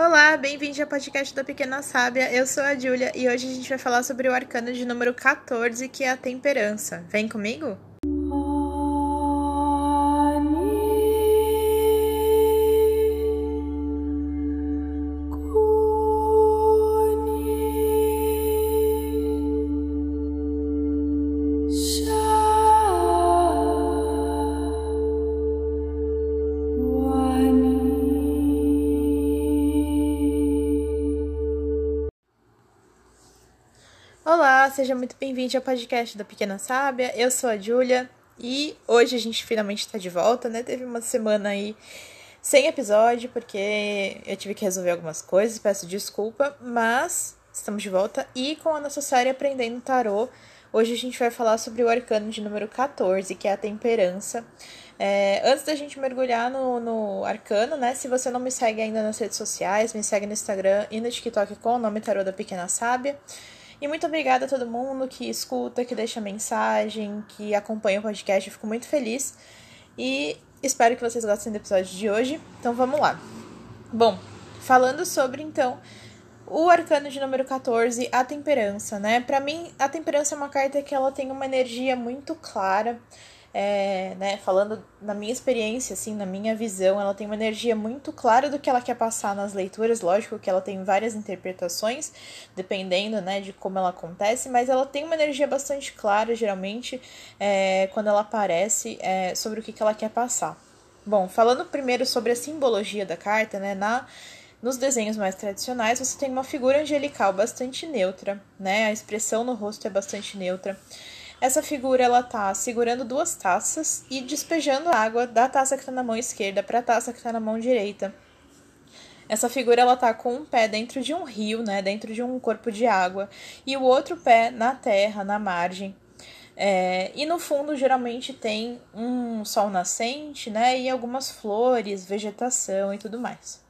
Olá, bem-vindo ao podcast da Pequena Sábia. Eu sou a Júlia e hoje a gente vai falar sobre o arcano de número 14, que é a temperança. Vem comigo? Seja muito bem-vindo ao podcast da Pequena Sábia. Eu sou a Júlia e hoje a gente finalmente está de volta, né? Teve uma semana aí sem episódio porque eu tive que resolver algumas coisas, peço desculpa, mas estamos de volta e com a nossa série Aprendendo Tarô. Hoje a gente vai falar sobre o arcano de número 14, que é a temperança. É, antes da gente mergulhar no, no arcano, né? Se você não me segue ainda nas redes sociais, me segue no Instagram e no TikTok com o nome Tarô da Pequena Sábia. E muito obrigada a todo mundo que escuta, que deixa mensagem, que acompanha o podcast. Eu fico muito feliz. E espero que vocês gostem do episódio de hoje. Então vamos lá. Bom, falando sobre então o arcano de número 14, a temperança, né? Para mim, a temperança é uma carta que ela tem uma energia muito clara é, né, falando na minha experiência, assim, na minha visão, ela tem uma energia muito clara do que ela quer passar nas leituras. Lógico que ela tem várias interpretações, dependendo, né, de como ela acontece, mas ela tem uma energia bastante clara, geralmente, é, quando ela aparece, é, sobre o que, que ela quer passar. Bom, falando primeiro sobre a simbologia da carta, né, na nos desenhos mais tradicionais, você tem uma figura angelical bastante neutra, né? A expressão no rosto é bastante neutra. Essa figura ela tá segurando duas taças e despejando água da taça que está na mão esquerda para a taça que está na mão direita. Essa figura ela tá com um pé dentro de um rio, né, dentro de um corpo de água, e o outro pé na terra, na margem. É, e no fundo geralmente tem um sol nascente, né, e algumas flores, vegetação e tudo mais.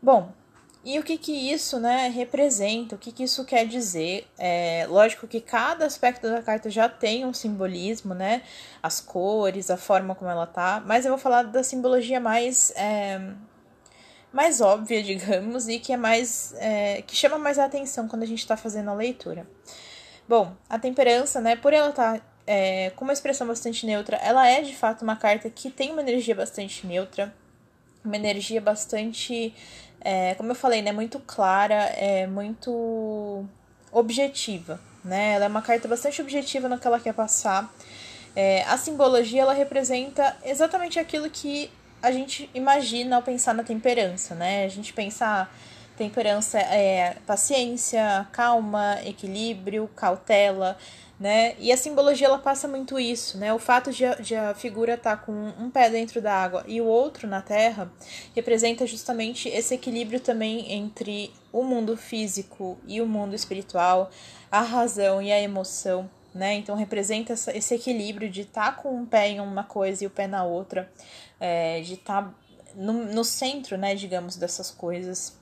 Bom, e o que que isso, né, representa? O que que isso quer dizer? É, lógico que cada aspecto da carta já tem um simbolismo, né? As cores, a forma como ela tá. Mas eu vou falar da simbologia mais é, mais óbvia, digamos, e que é mais é, que chama mais a atenção quando a gente está fazendo a leitura. Bom, a temperança, né? Por ela estar tá, é, com uma expressão bastante neutra, ela é de fato uma carta que tem uma energia bastante neutra, uma energia bastante é, como eu falei, né, muito clara, é muito objetiva, né? Ela é uma carta bastante objetiva no que ela quer passar. É, a simbologia ela representa exatamente aquilo que a gente imagina ao pensar na temperança, né? A gente pensa ah, temperança é paciência, calma, equilíbrio, cautela, né? E a simbologia ela passa muito isso, né? O fato de a, de a figura estar tá com um pé dentro da água e o outro na terra representa justamente esse equilíbrio também entre o mundo físico e o mundo espiritual, a razão e a emoção, né? Então representa essa, esse equilíbrio de estar tá com um pé em uma coisa e o pé na outra, é, de estar tá no, no centro, né, digamos, dessas coisas.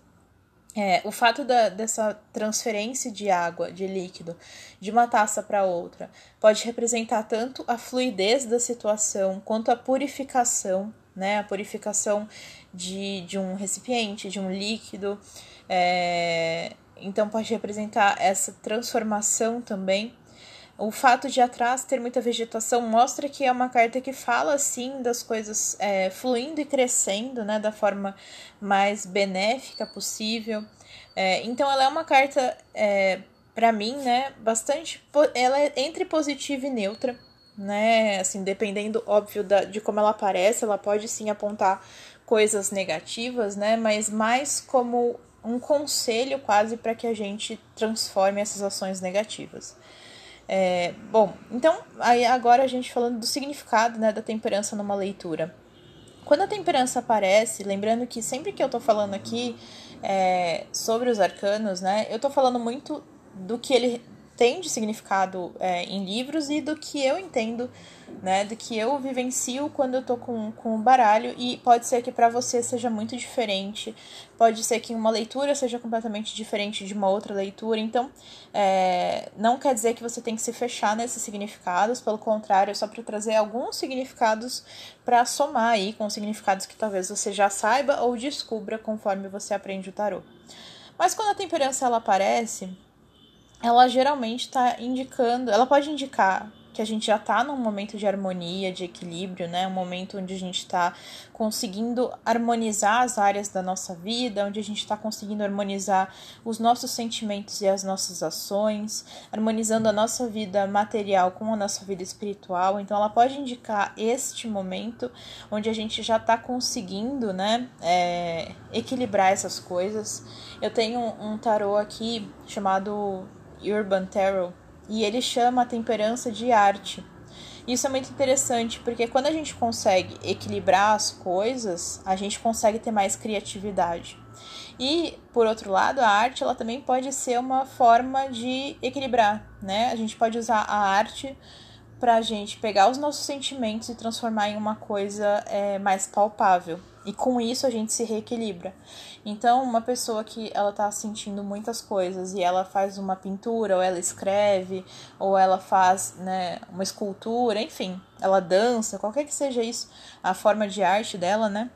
É, o fato da, dessa transferência de água, de líquido, de uma taça para outra, pode representar tanto a fluidez da situação quanto a purificação, né? A purificação de, de um recipiente, de um líquido. É, então, pode representar essa transformação também o fato de atrás ter muita vegetação mostra que é uma carta que fala assim das coisas é, fluindo e crescendo, né, da forma mais benéfica possível. É, então ela é uma carta é, para mim, né, bastante, ela é entre positiva e neutra, né, assim dependendo óbvio da, de como ela aparece, ela pode sim apontar coisas negativas, né, mas mais como um conselho quase para que a gente transforme essas ações negativas. É, bom, então, aí agora a gente falando do significado né, da temperança numa leitura. Quando a temperança aparece, lembrando que sempre que eu tô falando aqui é, sobre os arcanos, né, eu tô falando muito do que ele tem de significado é, em livros e do que eu entendo, né? Do que eu vivencio quando eu tô com, com o baralho. E pode ser que para você seja muito diferente. Pode ser que uma leitura seja completamente diferente de uma outra leitura. Então, é, não quer dizer que você tem que se fechar nesses significados. Pelo contrário, é só para trazer alguns significados para somar aí com significados que talvez você já saiba ou descubra conforme você aprende o tarô. Mas quando a temperança ela aparece, ela geralmente está indicando, ela pode indicar que a gente já está num momento de harmonia, de equilíbrio, né? Um momento onde a gente está conseguindo harmonizar as áreas da nossa vida, onde a gente está conseguindo harmonizar os nossos sentimentos e as nossas ações, harmonizando a nossa vida material com a nossa vida espiritual. Então, ela pode indicar este momento onde a gente já está conseguindo, né? É, equilibrar essas coisas. Eu tenho um tarô aqui chamado Urban Tarot, e ele chama a temperança de arte. Isso é muito interessante porque quando a gente consegue equilibrar as coisas, a gente consegue ter mais criatividade. E, por outro lado, a arte ela também pode ser uma forma de equilibrar, né? A gente pode usar a arte para a gente pegar os nossos sentimentos e transformar em uma coisa é, mais palpável. E com isso a gente se reequilibra. Então, uma pessoa que ela tá sentindo muitas coisas e ela faz uma pintura, ou ela escreve, ou ela faz, né, uma escultura, enfim, ela dança, qualquer que seja isso, a forma de arte dela, né?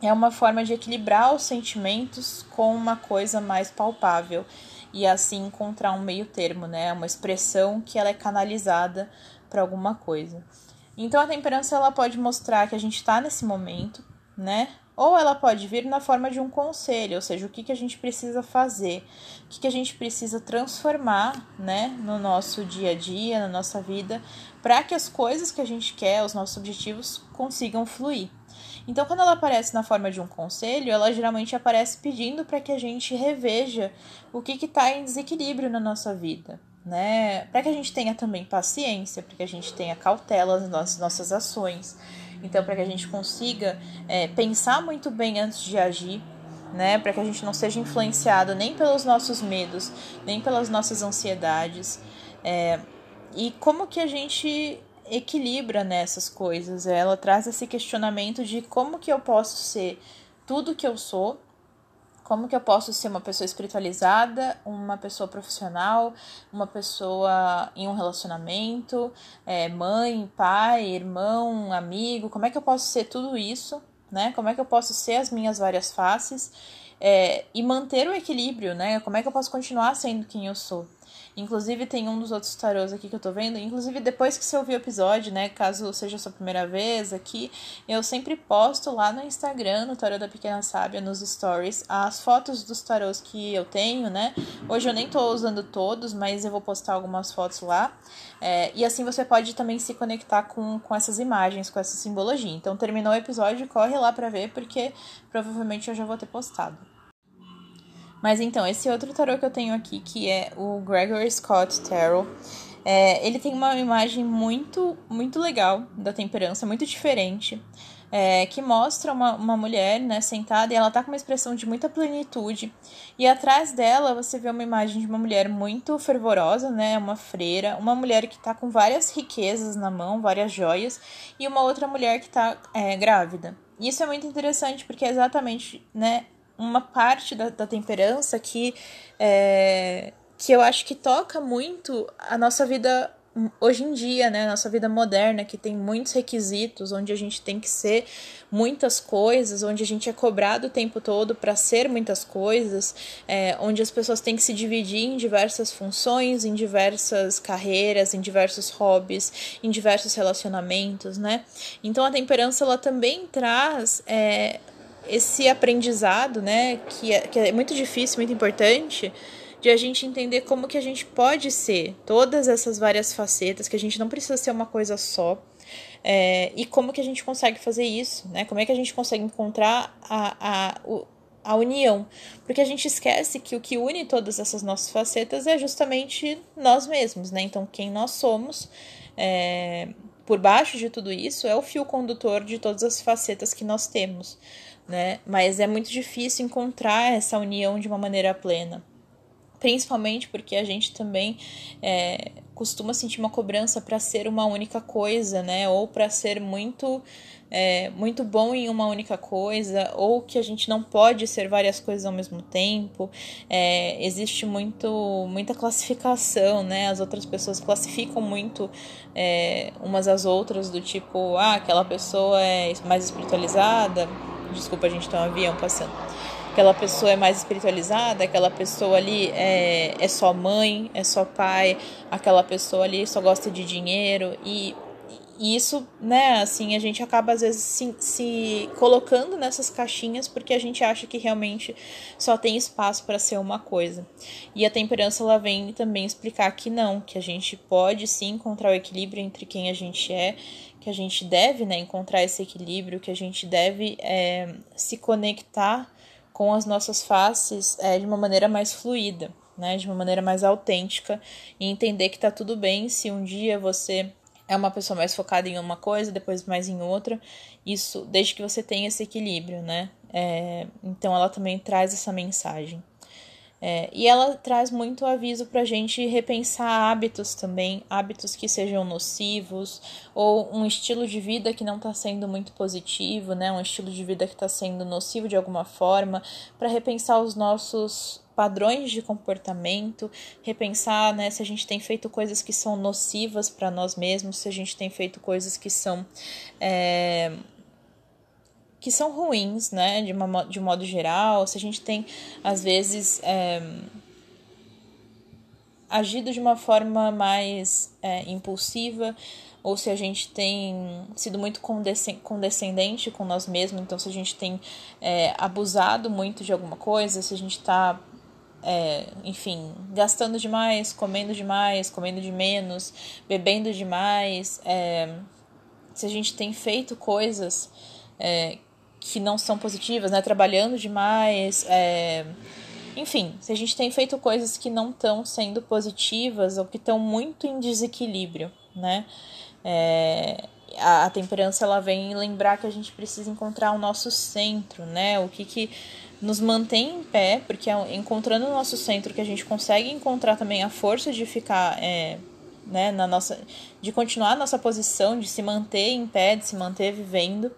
É uma forma de equilibrar os sentimentos com uma coisa mais palpável e assim encontrar um meio termo, né? Uma expressão que ela é canalizada para alguma coisa. Então a temperança ela pode mostrar que a gente está nesse momento, né? Ou ela pode vir na forma de um conselho, ou seja, o que, que a gente precisa fazer, o que, que a gente precisa transformar né, no nosso dia a dia, na nossa vida, para que as coisas que a gente quer, os nossos objetivos, consigam fluir. Então, quando ela aparece na forma de um conselho, ela geralmente aparece pedindo para que a gente reveja o que está em desequilíbrio na nossa vida, né? Para que a gente tenha também paciência, para que a gente tenha cautela nas nossas ações então, para que a gente consiga é, pensar muito bem antes de agir, né? Para que a gente não seja influenciado nem pelos nossos medos, nem pelas nossas ansiedades. É, e como que a gente equilibra nessas coisas? Ela traz esse questionamento de como que eu posso ser tudo que eu sou como que eu posso ser uma pessoa espiritualizada, uma pessoa profissional, uma pessoa em um relacionamento, é, mãe, pai, irmão, amigo? Como é que eu posso ser tudo isso, né? Como é que eu posso ser as minhas várias faces é, e manter o equilíbrio, né? Como é que eu posso continuar sendo quem eu sou? Inclusive, tem um dos outros tarôs aqui que eu tô vendo. Inclusive, depois que você ouvir o episódio, né? Caso seja a sua primeira vez aqui, eu sempre posto lá no Instagram, no Tarô da Pequena Sábia, nos stories, as fotos dos tarôs que eu tenho, né? Hoje eu nem tô usando todos, mas eu vou postar algumas fotos lá. É, e assim você pode também se conectar com, com essas imagens, com essa simbologia. Então, terminou o episódio, corre lá pra ver, porque provavelmente eu já vou ter postado. Mas então, esse outro tarô que eu tenho aqui, que é o Gregory Scott Tarot, é, ele tem uma imagem muito, muito legal da temperança, muito diferente. É, que mostra uma, uma mulher né, sentada e ela tá com uma expressão de muita plenitude. E atrás dela você vê uma imagem de uma mulher muito fervorosa, né, uma freira, uma mulher que tá com várias riquezas na mão, várias joias, e uma outra mulher que tá é, grávida. Isso é muito interessante porque é exatamente né, uma parte da, da temperança que, é, que eu acho que toca muito a nossa vida hoje em dia, né, nossa vida moderna, que tem muitos requisitos, onde a gente tem que ser muitas coisas, onde a gente é cobrado o tempo todo para ser muitas coisas, é, onde as pessoas têm que se dividir em diversas funções, em diversas carreiras, em diversos hobbies, em diversos relacionamentos, né? Então a temperança ela também traz é, esse aprendizado, né, que é, que é muito difícil, muito importante, de a gente entender como que a gente pode ser todas essas várias facetas, que a gente não precisa ser uma coisa só, é, e como que a gente consegue fazer isso, né? Como é que a gente consegue encontrar a, a, a união? Porque a gente esquece que o que une todas essas nossas facetas é justamente nós mesmos, né? Então, quem nós somos, é, por baixo de tudo isso, é o fio condutor de todas as facetas que nós temos né? Mas é muito difícil encontrar essa união de uma maneira plena. principalmente porque a gente também é, costuma sentir uma cobrança para ser uma única coisa, né? Ou para ser muito é, muito bom em uma única coisa, ou que a gente não pode ser várias coisas ao mesmo tempo. É, existe muito, muita classificação, né? As outras pessoas classificam muito é, umas às outras, do tipo, ah, aquela pessoa é mais espiritualizada. Desculpa, a gente tem um avião passando. Aquela pessoa é mais espiritualizada, aquela pessoa ali é, é só mãe, é só pai, aquela pessoa ali só gosta de dinheiro e e isso, né, assim, a gente acaba às vezes se, se colocando nessas caixinhas porque a gente acha que realmente só tem espaço para ser uma coisa. E a temperança ela vem também explicar que não, que a gente pode sim encontrar o equilíbrio entre quem a gente é, que a gente deve, né, encontrar esse equilíbrio, que a gente deve é, se conectar com as nossas faces é, de uma maneira mais fluida, né? De uma maneira mais autêntica e entender que tá tudo bem se um dia você é uma pessoa mais focada em uma coisa, depois mais em outra. Isso, desde que você tenha esse equilíbrio, né? É, então ela também traz essa mensagem. É, e ela traz muito aviso para a gente repensar hábitos também, hábitos que sejam nocivos, ou um estilo de vida que não está sendo muito positivo, né? um estilo de vida que está sendo nocivo de alguma forma, para repensar os nossos padrões de comportamento, repensar né, se a gente tem feito coisas que são nocivas para nós mesmos, se a gente tem feito coisas que são. É, que são ruins, né, de, uma, de um modo geral, se a gente tem, às vezes, é, agido de uma forma mais é, impulsiva, ou se a gente tem sido muito condescendente com nós mesmos, então se a gente tem é, abusado muito de alguma coisa, se a gente está, é, enfim, gastando demais, comendo demais, comendo de menos, bebendo demais, é, se a gente tem feito coisas que não são positivas, né? Trabalhando demais, é... enfim, se a gente tem feito coisas que não estão sendo positivas ou que estão muito em desequilíbrio, né? É... A, a temperança ela vem lembrar que a gente precisa encontrar o nosso centro, né? O que que nos mantém em pé, porque é encontrando o nosso centro que a gente consegue encontrar também a força de ficar é, né, na nossa, de continuar a nossa posição, de se manter em pé, de se manter vivendo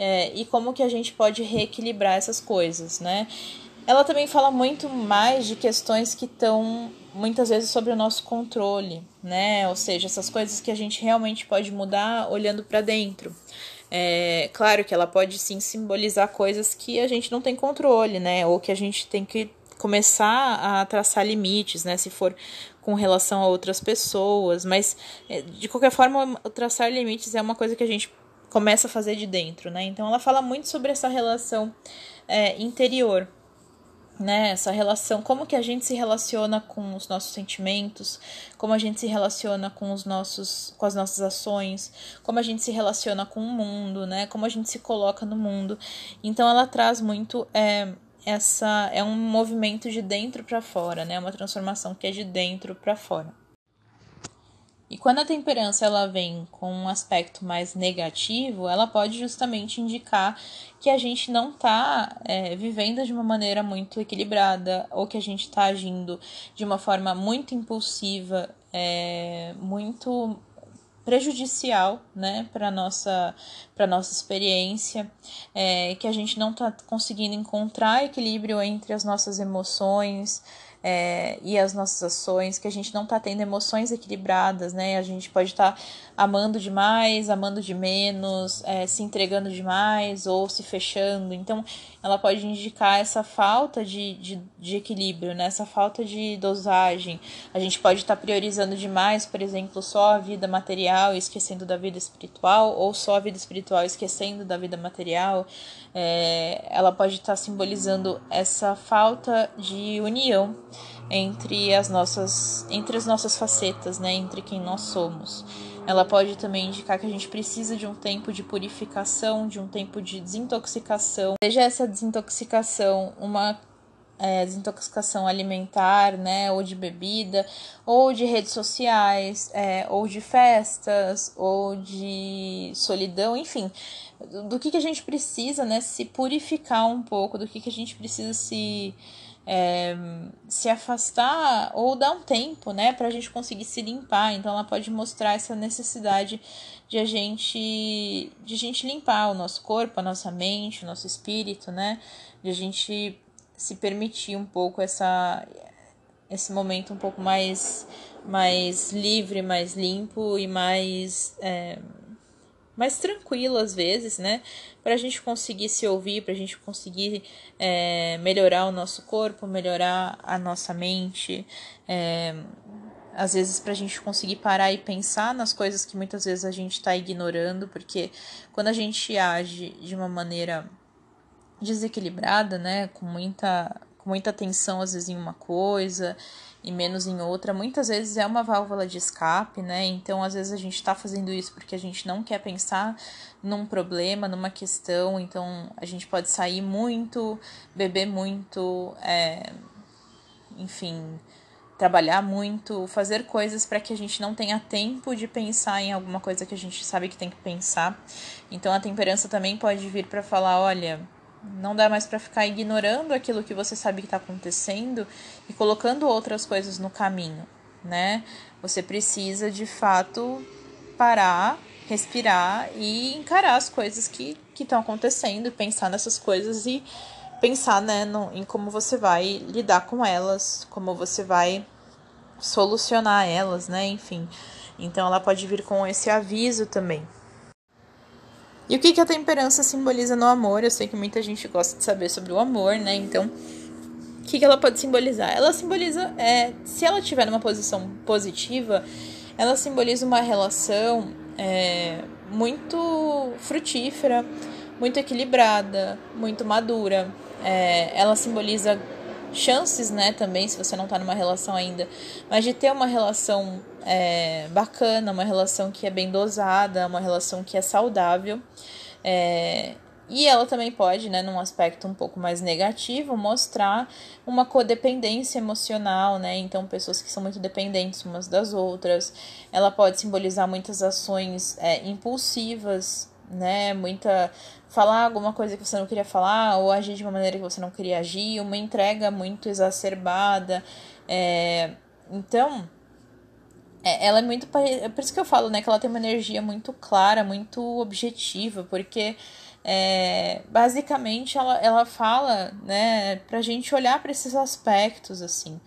é, e como que a gente pode reequilibrar essas coisas, né? Ela também fala muito mais de questões que estão muitas vezes sobre o nosso controle, né? Ou seja, essas coisas que a gente realmente pode mudar olhando para dentro. É, claro que ela pode sim simbolizar coisas que a gente não tem controle, né? Ou que a gente tem que começar a traçar limites, né? Se for com relação a outras pessoas, mas é, de qualquer forma, traçar limites é uma coisa que a gente começa a fazer de dentro, né? Então ela fala muito sobre essa relação é, interior, né? Essa relação, como que a gente se relaciona com os nossos sentimentos, como a gente se relaciona com os nossos, com as nossas ações, como a gente se relaciona com o mundo, né? Como a gente se coloca no mundo. Então ela traz muito é, essa é um movimento de dentro para fora, né? Uma transformação que é de dentro para fora. E quando a temperança ela vem com um aspecto mais negativo, ela pode justamente indicar que a gente não está é, vivendo de uma maneira muito equilibrada ou que a gente está agindo de uma forma muito impulsiva, é, muito prejudicial né, para nossa para nossa experiência é, que a gente não está conseguindo encontrar equilíbrio entre as nossas emoções é, e as nossas ações, que a gente não está tendo emoções equilibradas, né? A gente pode estar tá amando demais, amando de menos, é, se entregando demais ou se fechando. Então, ela pode indicar essa falta de, de, de equilíbrio, né? essa falta de dosagem. A gente pode estar tá priorizando demais, por exemplo, só a vida material e esquecendo da vida espiritual, ou só a vida espiritual esquecendo da vida material. É, ela pode estar tá simbolizando essa falta de união entre as nossas entre as nossas facetas, né, entre quem nós somos. Ela pode também indicar que a gente precisa de um tempo de purificação, de um tempo de desintoxicação. Seja essa desintoxicação uma é, desintoxicação alimentar, né, ou de bebida, ou de redes sociais, é, ou de festas, ou de solidão, enfim, do que, que a gente precisa, né, se purificar um pouco, do que, que a gente precisa se é, se afastar ou dar um tempo, né, para a gente conseguir se limpar. Então, ela pode mostrar essa necessidade de a gente, de a gente limpar o nosso corpo, a nossa mente, o nosso espírito, né, de a gente se permitir um pouco essa esse momento um pouco mais mais livre, mais limpo e mais é, mais tranquilo às vezes, né? Para a gente conseguir se ouvir, para a gente conseguir é, melhorar o nosso corpo, melhorar a nossa mente. É, às vezes para a gente conseguir parar e pensar nas coisas que muitas vezes a gente está ignorando, porque quando a gente age de uma maneira desequilibrada, né, com muita, com muita atenção às vezes em uma coisa e menos em outra, muitas vezes é uma válvula de escape, né? Então, às vezes a gente está fazendo isso porque a gente não quer pensar num problema, numa questão. Então, a gente pode sair muito, beber muito, é, enfim, trabalhar muito, fazer coisas para que a gente não tenha tempo de pensar em alguma coisa que a gente sabe que tem que pensar. Então, a temperança também pode vir para falar: olha não dá mais para ficar ignorando aquilo que você sabe que está acontecendo e colocando outras coisas no caminho, né? Você precisa de fato parar, respirar e encarar as coisas que estão acontecendo, pensar nessas coisas e pensar né, no, em como você vai lidar com elas, como você vai solucionar elas, né? Enfim. Então ela pode vir com esse aviso também. E o que, que a temperança simboliza no amor? Eu sei que muita gente gosta de saber sobre o amor, né? Então, o que, que ela pode simbolizar? Ela simboliza, é, se ela estiver numa posição positiva, ela simboliza uma relação é, muito frutífera, muito equilibrada, muito madura. É, ela simboliza chances, né, também, se você não tá numa relação ainda, mas de ter uma relação é, bacana, uma relação que é bem dosada, uma relação que é saudável. É, e ela também pode, né, num aspecto um pouco mais negativo, mostrar uma codependência emocional, né? Então, pessoas que são muito dependentes umas das outras. Ela pode simbolizar muitas ações é, impulsivas, né? Muita falar alguma coisa que você não queria falar ou agir de uma maneira que você não queria agir, uma entrega muito exacerbada. É, então, é, ela é muito. É por isso que eu falo, né? Que ela tem uma energia muito clara, muito objetiva, porque é, basicamente ela, ela fala, né, pra gente olhar para esses aspectos, assim.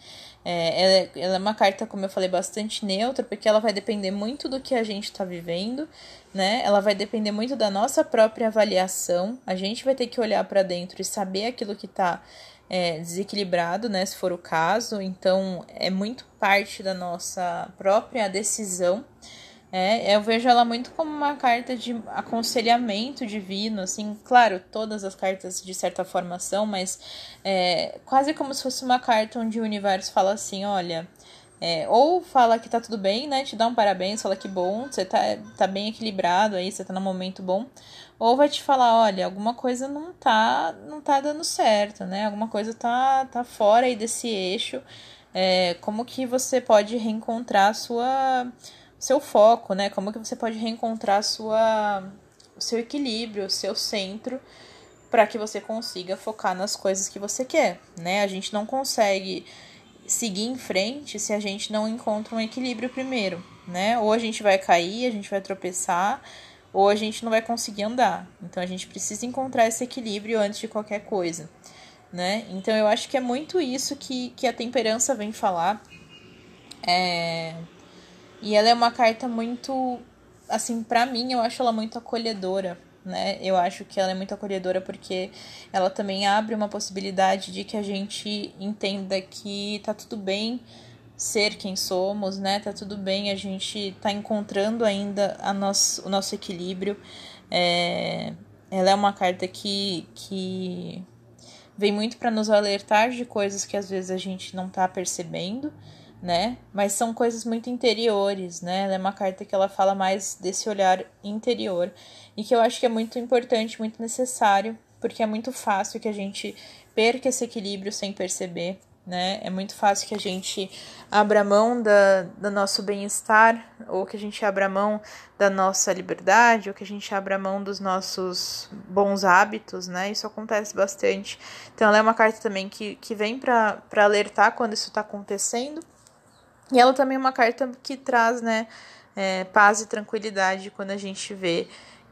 É, ela, é, ela, é uma carta, como eu falei, bastante neutra, porque ela vai depender muito do que a gente está vivendo, né? Ela vai depender muito da nossa própria avaliação. A gente vai ter que olhar para dentro e saber aquilo que está é, desequilibrado, né? Se for o caso. Então, é muito parte da nossa própria decisão. É, eu vejo ela muito como uma carta de aconselhamento divino, assim, claro, todas as cartas de certa forma são, mas é, quase como se fosse uma carta onde o universo fala assim, olha, é, ou fala que tá tudo bem, né, te dá um parabéns, fala que bom, você tá, tá bem equilibrado aí, você tá num momento bom, ou vai te falar, olha, alguma coisa não tá, não tá dando certo, né, alguma coisa tá, tá fora aí desse eixo, é, como que você pode reencontrar a sua seu foco, né? Como que você pode reencontrar sua, o seu equilíbrio, o seu centro, para que você consiga focar nas coisas que você quer, né? A gente não consegue seguir em frente se a gente não encontra um equilíbrio primeiro, né? Ou a gente vai cair, a gente vai tropeçar, ou a gente não vai conseguir andar. Então a gente precisa encontrar esse equilíbrio antes de qualquer coisa, né? Então eu acho que é muito isso que, que a temperança vem falar. É, e ela é uma carta muito, assim, para mim, eu acho ela muito acolhedora, né? Eu acho que ela é muito acolhedora porque ela também abre uma possibilidade de que a gente entenda que tá tudo bem ser quem somos, né? Tá tudo bem, a gente tá encontrando ainda a nosso, o nosso equilíbrio. É, ela é uma carta que, que vem muito para nos alertar de coisas que às vezes a gente não tá percebendo né? Mas são coisas muito interiores, né? Ela é uma carta que ela fala mais desse olhar interior e que eu acho que é muito importante, muito necessário, porque é muito fácil que a gente perca esse equilíbrio sem perceber, né? É muito fácil que a gente abra mão da, do nosso bem-estar, ou que a gente abra mão da nossa liberdade, ou que a gente abra mão dos nossos bons hábitos, né? Isso acontece bastante. Então, ela é uma carta também que, que vem para alertar quando isso está acontecendo. E ela também é uma carta que traz, né, é, paz e tranquilidade quando a gente vê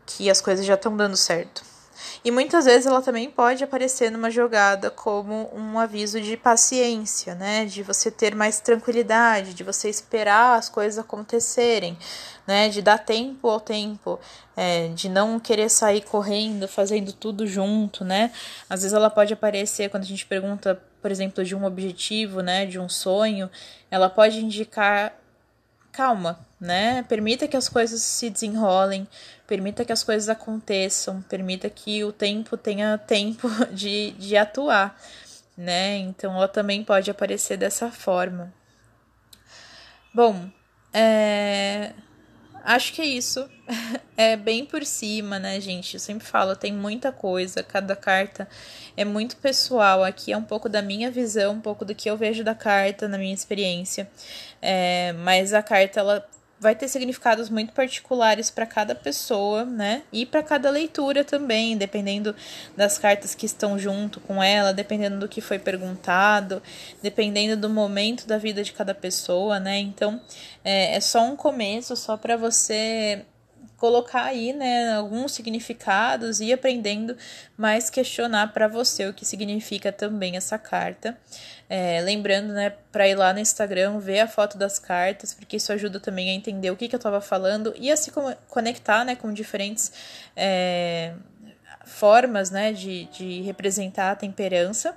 que as coisas já estão dando certo. E muitas vezes ela também pode aparecer numa jogada como um aviso de paciência, né? De você ter mais tranquilidade, de você esperar as coisas acontecerem, né? De dar tempo ao tempo, é, de não querer sair correndo, fazendo tudo junto, né? Às vezes ela pode aparecer quando a gente pergunta, por exemplo, de um objetivo, né? De um sonho, ela pode indicar calma, né? Permita que as coisas se desenrolem, permita que as coisas aconteçam, permita que o tempo tenha tempo de, de atuar, né? Então ela também pode aparecer dessa forma. Bom, é... acho que é isso. É bem por cima, né, gente? Eu sempre falo, tem muita coisa, cada carta é muito pessoal. Aqui é um pouco da minha visão, um pouco do que eu vejo da carta, na minha experiência. É... Mas a carta, ela vai ter significados muito particulares para cada pessoa, né? E para cada leitura também, dependendo das cartas que estão junto com ela, dependendo do que foi perguntado, dependendo do momento da vida de cada pessoa, né? Então, é, é só um começo, só para você colocar aí, né, alguns significados e aprendendo, mas questionar para você o que significa também essa carta. É, lembrando, né, para ir lá no Instagram, ver a foto das cartas, porque isso ajuda também a entender o que, que eu estava falando e a se conectar, né, com diferentes é, formas, né, de, de representar a temperança.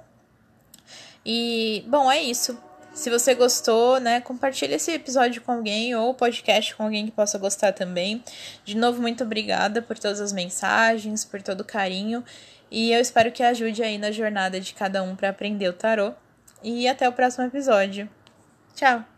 E, bom, é isso. Se você gostou, né, compartilhe esse episódio com alguém ou podcast com alguém que possa gostar também. De novo, muito obrigada por todas as mensagens, por todo o carinho. E eu espero que ajude aí na jornada de cada um para aprender o tarô. E até o próximo episódio. Tchau!